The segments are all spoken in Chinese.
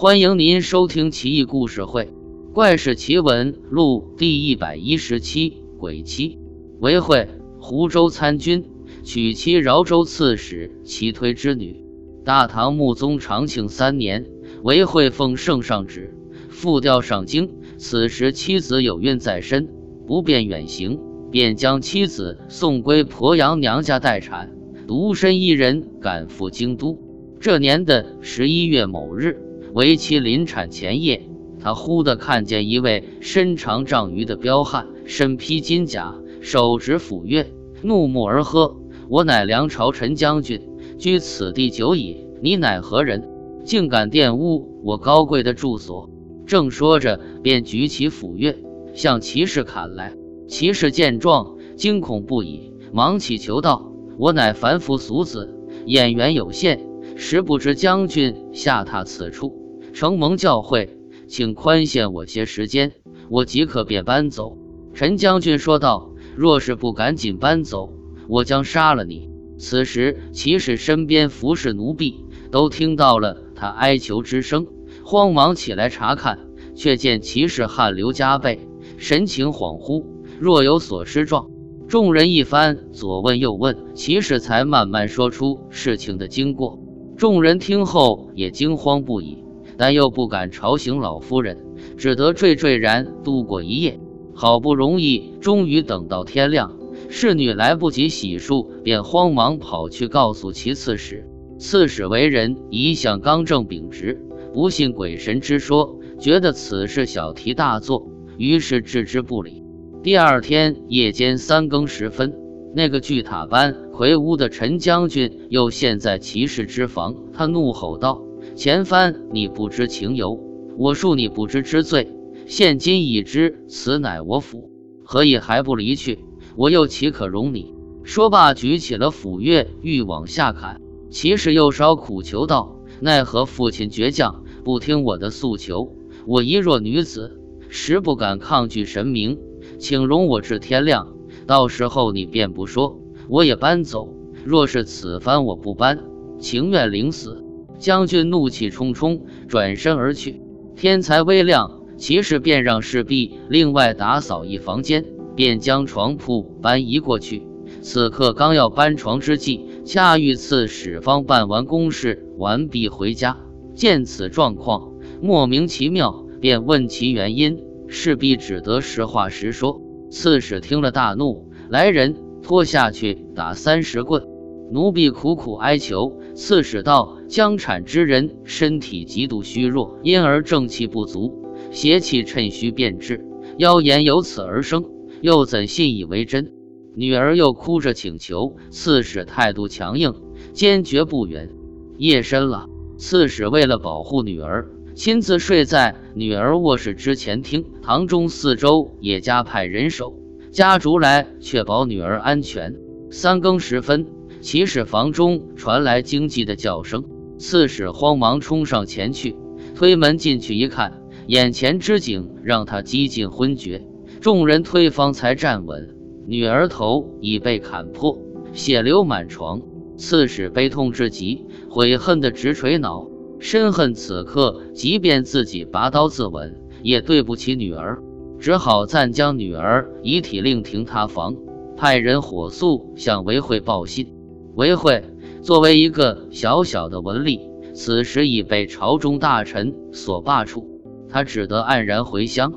欢迎您收听《奇异故事会·怪事奇闻录》第一百一十七鬼妻。韦惠，湖州参军，娶妻饶州刺史齐推之女。大唐穆宗长庆三年，韦惠奉圣上旨，复调上京。此时妻子有孕在身，不便远行，便将妻子送归鄱阳娘家待产，独身一人赶赴京都。这年的十一月某日。为妻临产前夜，他忽地看见一位身长丈余的彪悍，身披金甲，手执斧钺，怒目而喝：“我乃梁朝陈将军，居此地久矣。你乃何人？竟敢玷污我高贵的住所！”正说着，便举起斧钺向骑士砍来。骑士见状，惊恐不已，忙祈求道：“我乃凡夫俗子，眼缘有限，实不知将军下榻此处。”承蒙教诲，请宽限我些时间，我即刻便搬走。陈将军说道：“若是不赶紧搬走，我将杀了你。”此时，骑士身边服侍奴婢都听到了他哀求之声，慌忙起来查看，却见骑士汗流浃背，神情恍惚，若有所失状。众人一番左问右问，骑士才慢慢说出事情的经过。众人听后也惊慌不已。但又不敢吵醒老夫人，只得惴惴然度过一夜。好不容易，终于等到天亮，侍女来不及洗漱，便慌忙跑去告诉其刺史。刺史为人一向刚正秉直，不信鬼神之说，觉得此事小题大做，于是置之不理。第二天夜间三更时分，那个巨塔般魁梧的陈将军又现在骑士之房，他怒吼道。前番你不知情由，我恕你不知之罪。现今已知此乃我府，何以还不离去？我又岂可容你？说罢，举起了斧钺，欲往下砍。骑士又稍苦求道：“奈何父亲倔强，不听我的诉求？我一弱女子，实不敢抗拒神明，请容我至天亮，到时候你便不说，我也搬走。若是此番我不搬，情愿领死。”将军怒气冲冲，转身而去。天才微亮，骑士便让侍婢另外打扫一房间，便将床铺搬移过去。此刻刚要搬床之际，恰遇刺史方办完公事完毕回家，见此状况，莫名其妙，便问其原因。侍婢只得实话实说。刺史听了大怒，来人拖下去打三十棍。奴婢苦苦哀求。刺史道：“将产之人身体极度虚弱，因而正气不足，邪气趁虚变至，妖言由此而生，又怎信以为真？”女儿又哭着请求，刺史态度强硬，坚决不允。夜深了，刺史为了保护女儿，亲自睡在女儿卧室之前厅。堂中四周也加派人手，家族来确保女儿安全。三更时分。起始房中传来惊悸的叫声，刺史慌忙冲上前去，推门进去一看，眼前之景让他几近昏厥。众人推方才站稳，女儿头已被砍破，血流满床。刺史悲痛至极，悔恨的直捶脑，深恨此刻即便自己拔刀自刎，也对不起女儿，只好暂将女儿遗体另停他房，派人火速向韦惠报信。韦惠作为一个小小的文吏，此时已被朝中大臣所罢黜，他只得黯然回乡。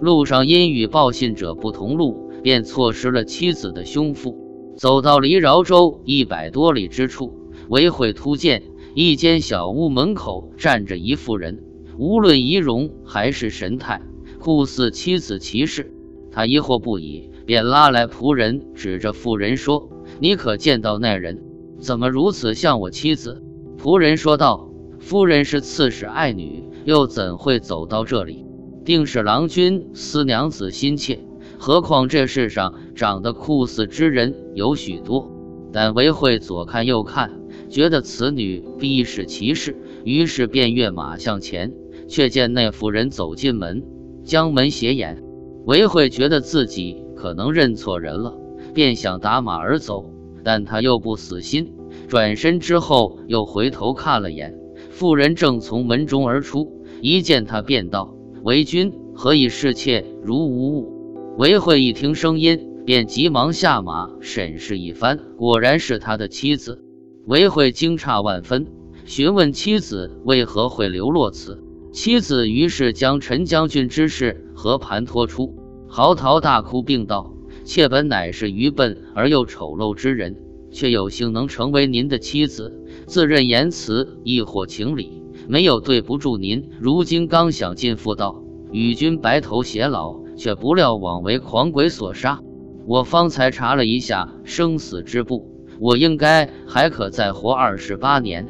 路上因与报信者不同路，便错失了妻子的胸腹。走到离饶州一百多里之处，韦惠突见一间小屋门口站着一妇人，无论仪容还是神态，酷似妻子骑士。他疑惑不已，便拉来仆人，指着妇人说。你可见到那人？怎么如此像我妻子？仆人说道：“夫人是刺史爱女，又怎会走到这里？定是郎君思娘子心切。何况这世上长得酷似之人有许多。”但韦惠左看右看，觉得此女必是骑士，于是便跃马向前。却见那妇人走进门，将门斜掩。韦惠觉得自己可能认错人了。便想打马而走，但他又不死心，转身之后又回头看了眼，妇人正从门中而出，一见他便道：“为君何以视妾如无物？”韦慧一听声音，便急忙下马审视一番，果然是他的妻子。韦慧惊诧万分，询问妻子为何会流落此。妻子于是将陈将军之事和盘托出，嚎啕大哭，并道：“妾本乃是愚笨而又丑陋之人，却有幸能成为您的妻子，自认言辞亦或情理，没有对不住您。如今刚想进妇道，与君白头偕老。”却不料枉为狂鬼所杀。我方才查了一下生死之簿，我应该还可再活二十八年，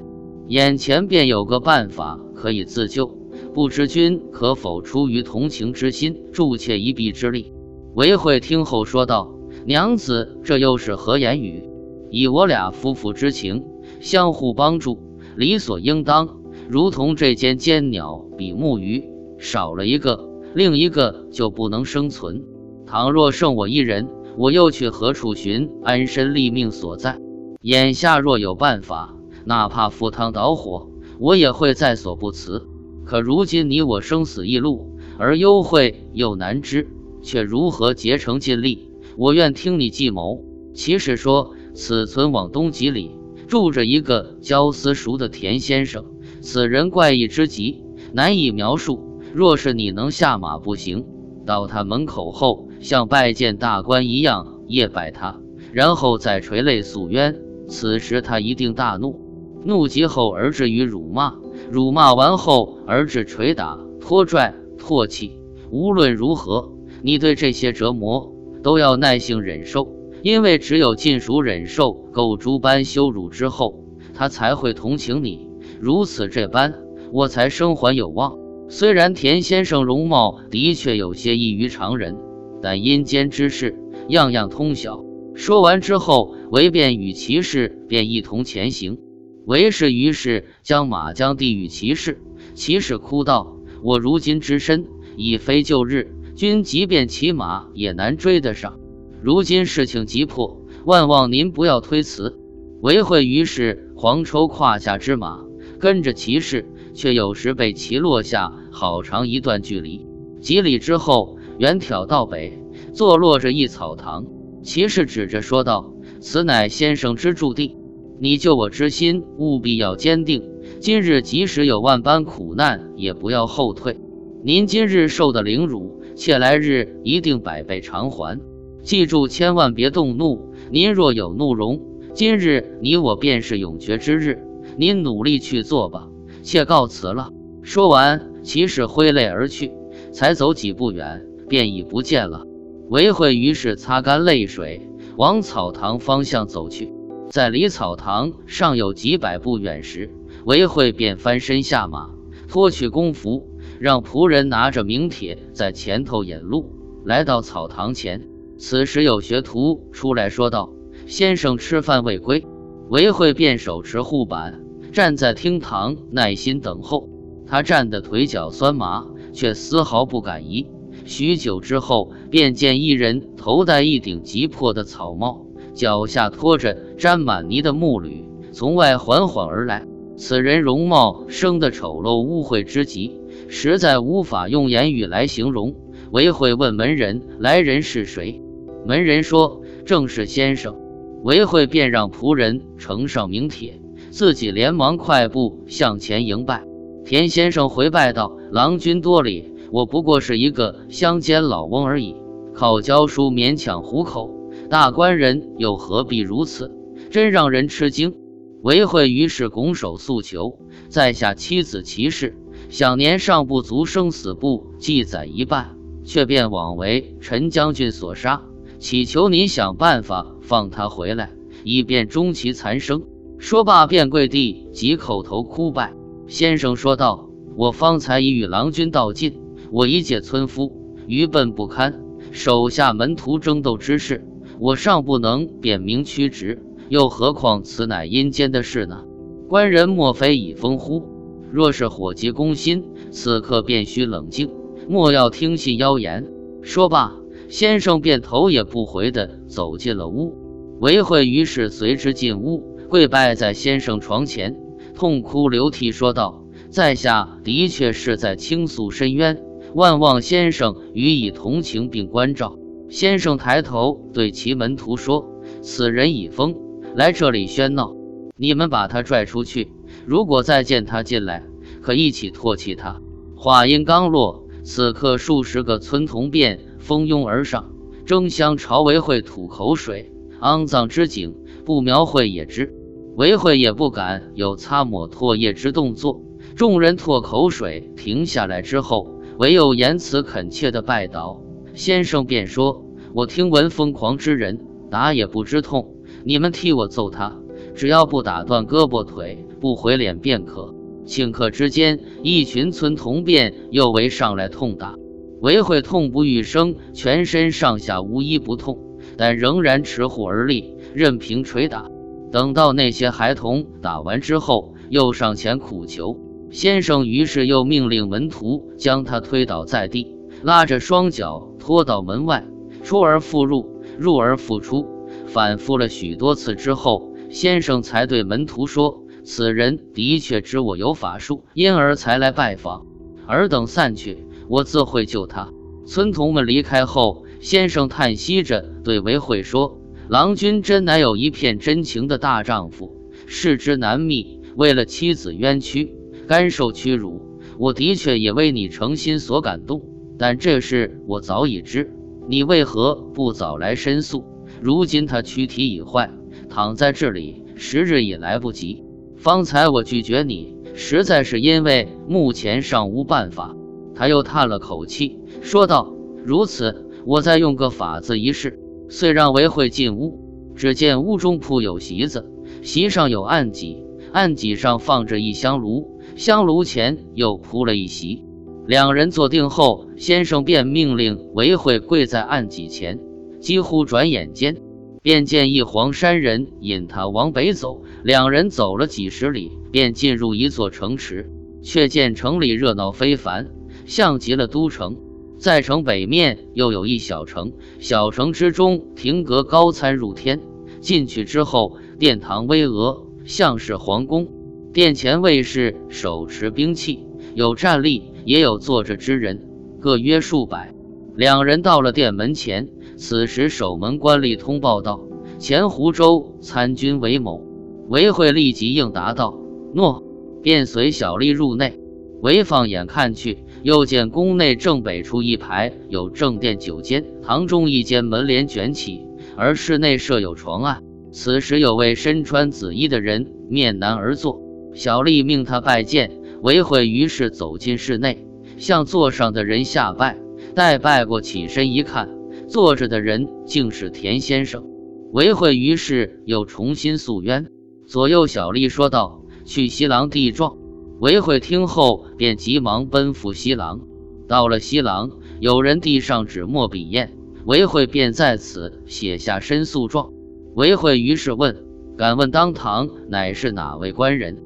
眼前便有个办法可以自救，不知君可否出于同情之心助妾一臂之力？韦慧听后说道：“娘子，这又是何言语？以我俩夫妇之情，相互帮助，理所应当。如同这间尖鸟比目鱼，少了一个。”另一个就不能生存。倘若剩我一人，我又去何处寻安身立命所在？眼下若有办法，哪怕赴汤蹈火，我也会在所不辞。可如今你我生死一路，而幽会又难知，却如何竭诚尽力？我愿听你计谋。其实说，此村往东几里，住着一个教私塾的田先生，此人怪异之极，难以描述。若是你能下马步行到他门口后，像拜见大官一样谒拜他，然后再垂泪诉冤，此时他一定大怒，怒极后而至于辱骂，辱骂完后而至捶打、拖拽、唾弃。无论如何，你对这些折磨都要耐性忍受，因为只有尽数忍受狗猪般羞辱之后，他才会同情你。如此这般，我才生还有望。虽然田先生容貌的确有些异于常人，但阴间之事样样通晓。说完之后，韦便与骑士便一同前行。韦氏于是将马缰递与骑士，骑士哭道：“我如今之身已非旧日，君即便骑马也难追得上。如今事情急迫，万望您不要推辞。”韦慧于是黄抽胯下之马，跟着骑士。却有时被骑落下好长一段距离，几里之后，远眺到北，坐落着一草堂。骑士指着说道：“此乃先生之驻地，你救我之心务必要坚定。今日即使有万般苦难，也不要后退。您今日受的凌辱，且来日一定百倍偿还。记住，千万别动怒。您若有怒容，今日你我便是永绝之日。您努力去做吧。”妾告辞了。说完，骑士挥泪而去，才走几步远，便已不见了。韦慧于是擦干泪水，往草堂方向走去。在离草堂尚有几百步远时，韦慧便翻身下马，脱去工服，让仆人拿着名帖在前头引路，来到草堂前。此时有学徒出来说道：“先生吃饭未归。”韦慧便手持护板。站在厅堂，耐心等候。他站得腿脚酸麻，却丝毫不敢移。许久之后，便见一人头戴一顶极破的草帽，脚下拖着沾满泥的木履，从外缓缓而来。此人容貌生得丑陋污秽之极，实在无法用言语来形容。韦慧问门人：“来人是谁？”门人说：“正是先生。”韦慧便让仆人呈上名帖。自己连忙快步向前迎拜，田先生回拜道：“郎君多礼，我不过是一个乡间老翁而已，靠教书勉强糊口。大官人又何必如此？真让人吃惊。”韦慧于是拱手诉求：“在下妻子齐氏，享年尚不足生死簿记载一半，却便枉为陈将军所杀，祈求您想办法放他回来，以便终其残生。”说罢，便跪地即叩头哭拜。先生说道：“我方才已与郎君道尽，我一介村夫，愚笨不堪，手下门徒争斗之事，我尚不能点名屈职，又何况此乃阴间的事呢？官人莫非已疯乎？若是火急攻心，此刻便需冷静，莫要听信妖言。”说罢，先生便头也不回地走进了屋。韦慧于是随之进屋。跪拜在先生床前，痛哭流涕说道：“在下的确是在倾诉深渊，万望先生予以同情并关照。”先生抬头对其门徒说：“此人已疯，来这里喧闹，你们把他拽出去。如果再见他进来，可一起唾弃他。”话音刚落，此刻数十个村童便蜂拥而上，争相朝韦慧吐口水。肮脏之景，不描绘也知。韦慧也不敢有擦抹唾液之动作。众人唾口水停下来之后，唯有言辞恳切的拜倒。先生便说：“我听闻疯狂之人打也不知痛，你们替我揍他，只要不打断胳膊腿，不毁脸便可。”顷刻之间，一群村童便又围上来痛打。韦慧痛不欲生，全身上下无一不痛，但仍然持护而立，任凭捶打。等到那些孩童打完之后，又上前苦求先生，于是又命令门徒将他推倒在地，拉着双脚拖到门外，出而复入，入而复出，反复了许多次之后，先生才对门徒说：“此人的确知我有法术，因而才来拜访。尔等散去。”我自会救他。村童们离开后，先生叹息着对韦慧说：“郎君真乃有一片真情的大丈夫，世之难觅。为了妻子冤屈，甘受屈辱，我的确也为你诚心所感动。但这事我早已知，你为何不早来申诉？如今他躯体已坏，躺在这里，时日已来不及。方才我拒绝你，实在是因为目前尚无办法。”他又叹了口气，说道：“如此，我再用个法子一试。”遂让韦慧进屋，只见屋中铺有席子，席上有案几，案几上放着一香炉，香炉前又铺了一席。两人坐定后，先生便命令韦慧跪在案几前。几乎转眼间，便见一黄山人引他往北走。两人走了几十里，便进入一座城池，却见城里热闹非凡。像极了都城，在城北面又有一小城，小城之中亭阁高参入天。进去之后，殿堂巍峨，像是皇宫。殿前卫士手持兵器，有站立，也有坐着之人，各约数百。两人到了殿门前，此时守门官吏通报道：“前湖州参军韦某。”韦慧立即应答道：“诺。”便随小吏入内。韦放眼看去。又见宫内正北处一排有正殿九间，堂中一间门帘卷起，而室内设有床案。此时有位身穿紫衣的人面南而坐，小吏命他拜见。韦慧于是走进室内，向座上的人下拜。待拜过，起身一看，坐着的人竟是田先生。韦慧于是又重新诉冤。左右小吏说道：“去西廊递状。”韦慧听后，便急忙奔赴西廊。到了西廊，有人递上纸墨笔砚，韦慧便在此写下申诉状。韦慧于是问：“敢问当堂乃是哪位官人？”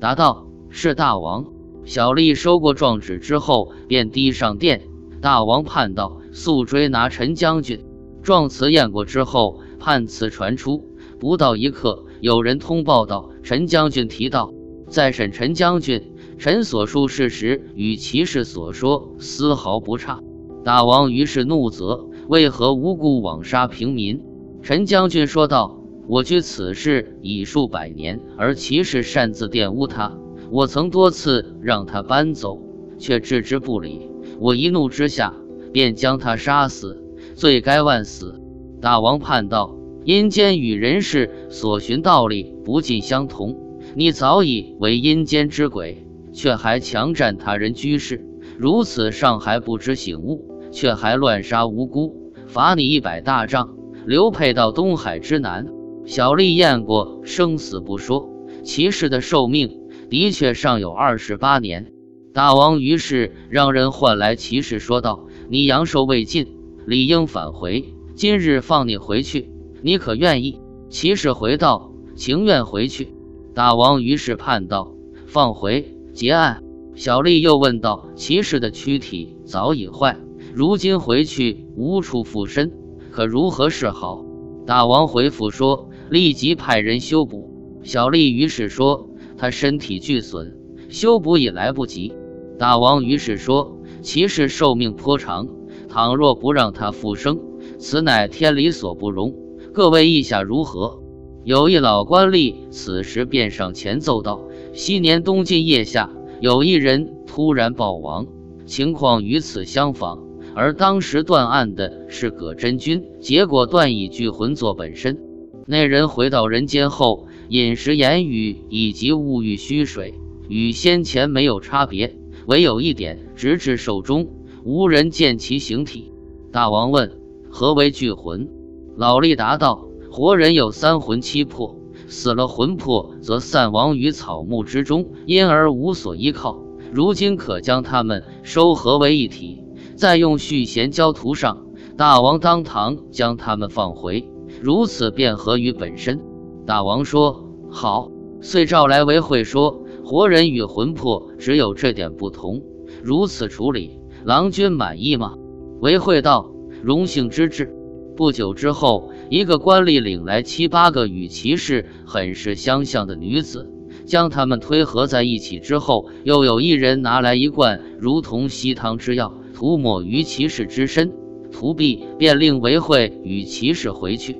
答道：“是大王。”小吏收过状纸之后，便递上殿。大王判道：“速追拿陈将军。”状词验过之后，判词传出。不到一刻。有人通报道：“陈将军提到，在审陈将军，陈所述事实与骑士所说丝毫不差。”大王于是怒责：“为何无故枉杀平民？”陈将军说道：“我居此事已数百年，而骑士擅自玷污他，我曾多次让他搬走，却置之不理。我一怒之下，便将他杀死，罪该万死。”大王判道。阴间与人世所寻道理不尽相同，你早已为阴间之鬼，却还强占他人居室，如此尚还不知醒悟，却还乱杀无辜，罚你一百大杖，流配到东海之南。小吏验过，生死不说，骑士的寿命的确尚有二十八年。大王于是让人唤来骑士，说道：“你阳寿未尽，理应返回，今日放你回去。”你可愿意？骑士回道：“情愿回去。”大王于是判道：“放回，结案。”小丽又问道：“骑士的躯体早已坏，如今回去无处附身，可如何是好？”大王回复说：“立即派人修补。小丽于是说：“他身体俱损，修补已来不及。”大王于是说：“骑士寿命颇长，倘若不让他复生，此乃天理所不容。各位意下如何？”有一老官吏此时便上前奏道：“昔年冬尽夜下，有一人突然暴亡，情况与此相仿。而当时断案的是葛真君，结果断以聚魂作本身。那人回到人间后，饮食言语以及物欲虚水，与先前没有差别，唯有一点，直至寿终，无人见其形体。”大王问：“何为聚魂？”老吏答道。活人有三魂七魄，死了魂魄则散亡于草木之中，因而无所依靠。如今可将他们收合为一体，再用续弦胶涂上。大王当堂将他们放回，如此便合于本身。大王说好，遂召来为会说：活人与魂魄只有这点不同，如此处理，郎君满意吗？为会道：荣幸之至。不久之后，一个官吏领来七八个与骑士很是相像的女子，将他们推合在一起之后，又有一人拿来一罐如同稀汤之药，涂抹于骑士之身。涂毕，便令韦惠与骑士回去。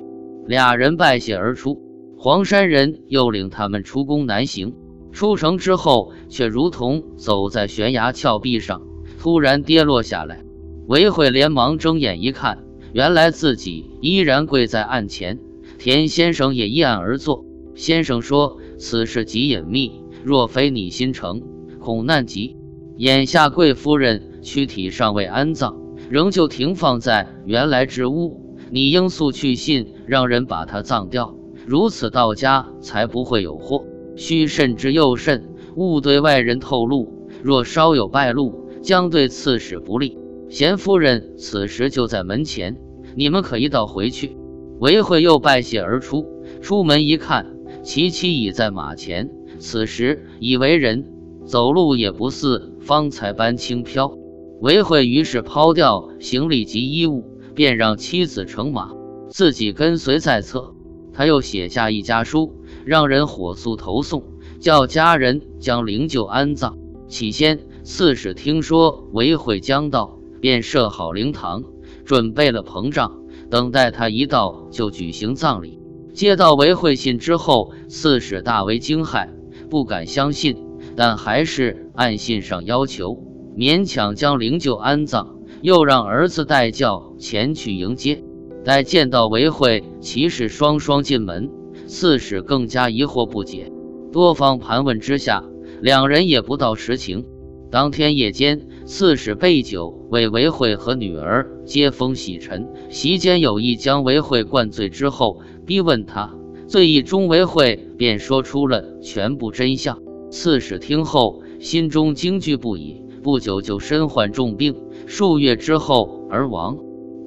俩人拜谢而出。黄山人又领他们出宫南行。出城之后，却如同走在悬崖峭壁上，突然跌落下来。韦惠连忙睁眼一看。原来自己依然跪在案前，田先生也依案而坐。先生说：“此事极隐秘，若非你心诚，恐难及。眼下贵夫人躯体尚未安葬，仍旧停放在原来之屋。你应速去信，让人把她葬掉，如此到家才不会有祸。需慎之又慎，勿对外人透露。若稍有败露，将对刺史不利。”贤夫人此时就在门前，你们可一道回去。韦惠又拜谢而出，出门一看，其妻已在马前。此时已为人，走路也不似方才般轻飘。韦惠于是抛掉行李及衣物，便让妻子乘马，自己跟随在侧。他又写下一家书，让人火速投送，叫家人将灵柩安葬。起先，刺史听说韦惠将到。便设好灵堂，准备了膨胀，等待他一到就举行葬礼。接到韦惠信之后，刺史大为惊骇，不敢相信，但还是按信上要求，勉强将灵柩安葬，又让儿子带轿前去迎接。待见到韦惠，骑士双双进门，刺史更加疑惑不解，多方盘问之下，两人也不道实情。当天夜间，刺史备酒为韦惠和女儿接风洗尘，席间有意将韦惠灌醉之后，逼问他醉意中，韦惠便说出了全部真相。刺史听后，心中惊惧不已，不久就身患重病，数月之后而亡。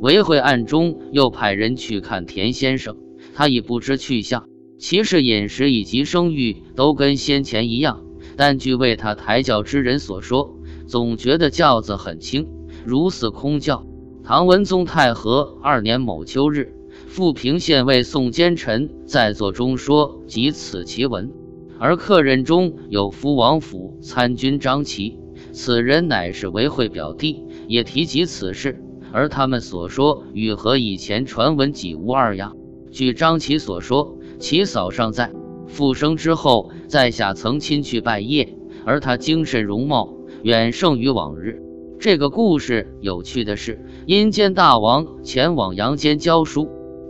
韦惠暗中又派人去看田先生，他已不知去向。其实饮食以及生育都跟先前一样。但据为他抬轿之人所说，总觉得轿子很轻，如似空轿。唐文宗太和二年某秋日，富平县尉宋奸臣在座中说及此奇闻，而客人中有福王府参军张琪，此人乃是韦惠表弟，也提及此事。而他们所说与和以前传闻几无二样。据张琪所说，其嫂尚在。复生之后，在下曾亲去拜谒，而他精神容貌远胜于往日。这个故事有趣的是，阴间大王前往阳间教书，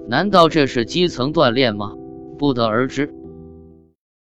难道这是基层锻炼吗？不得而知。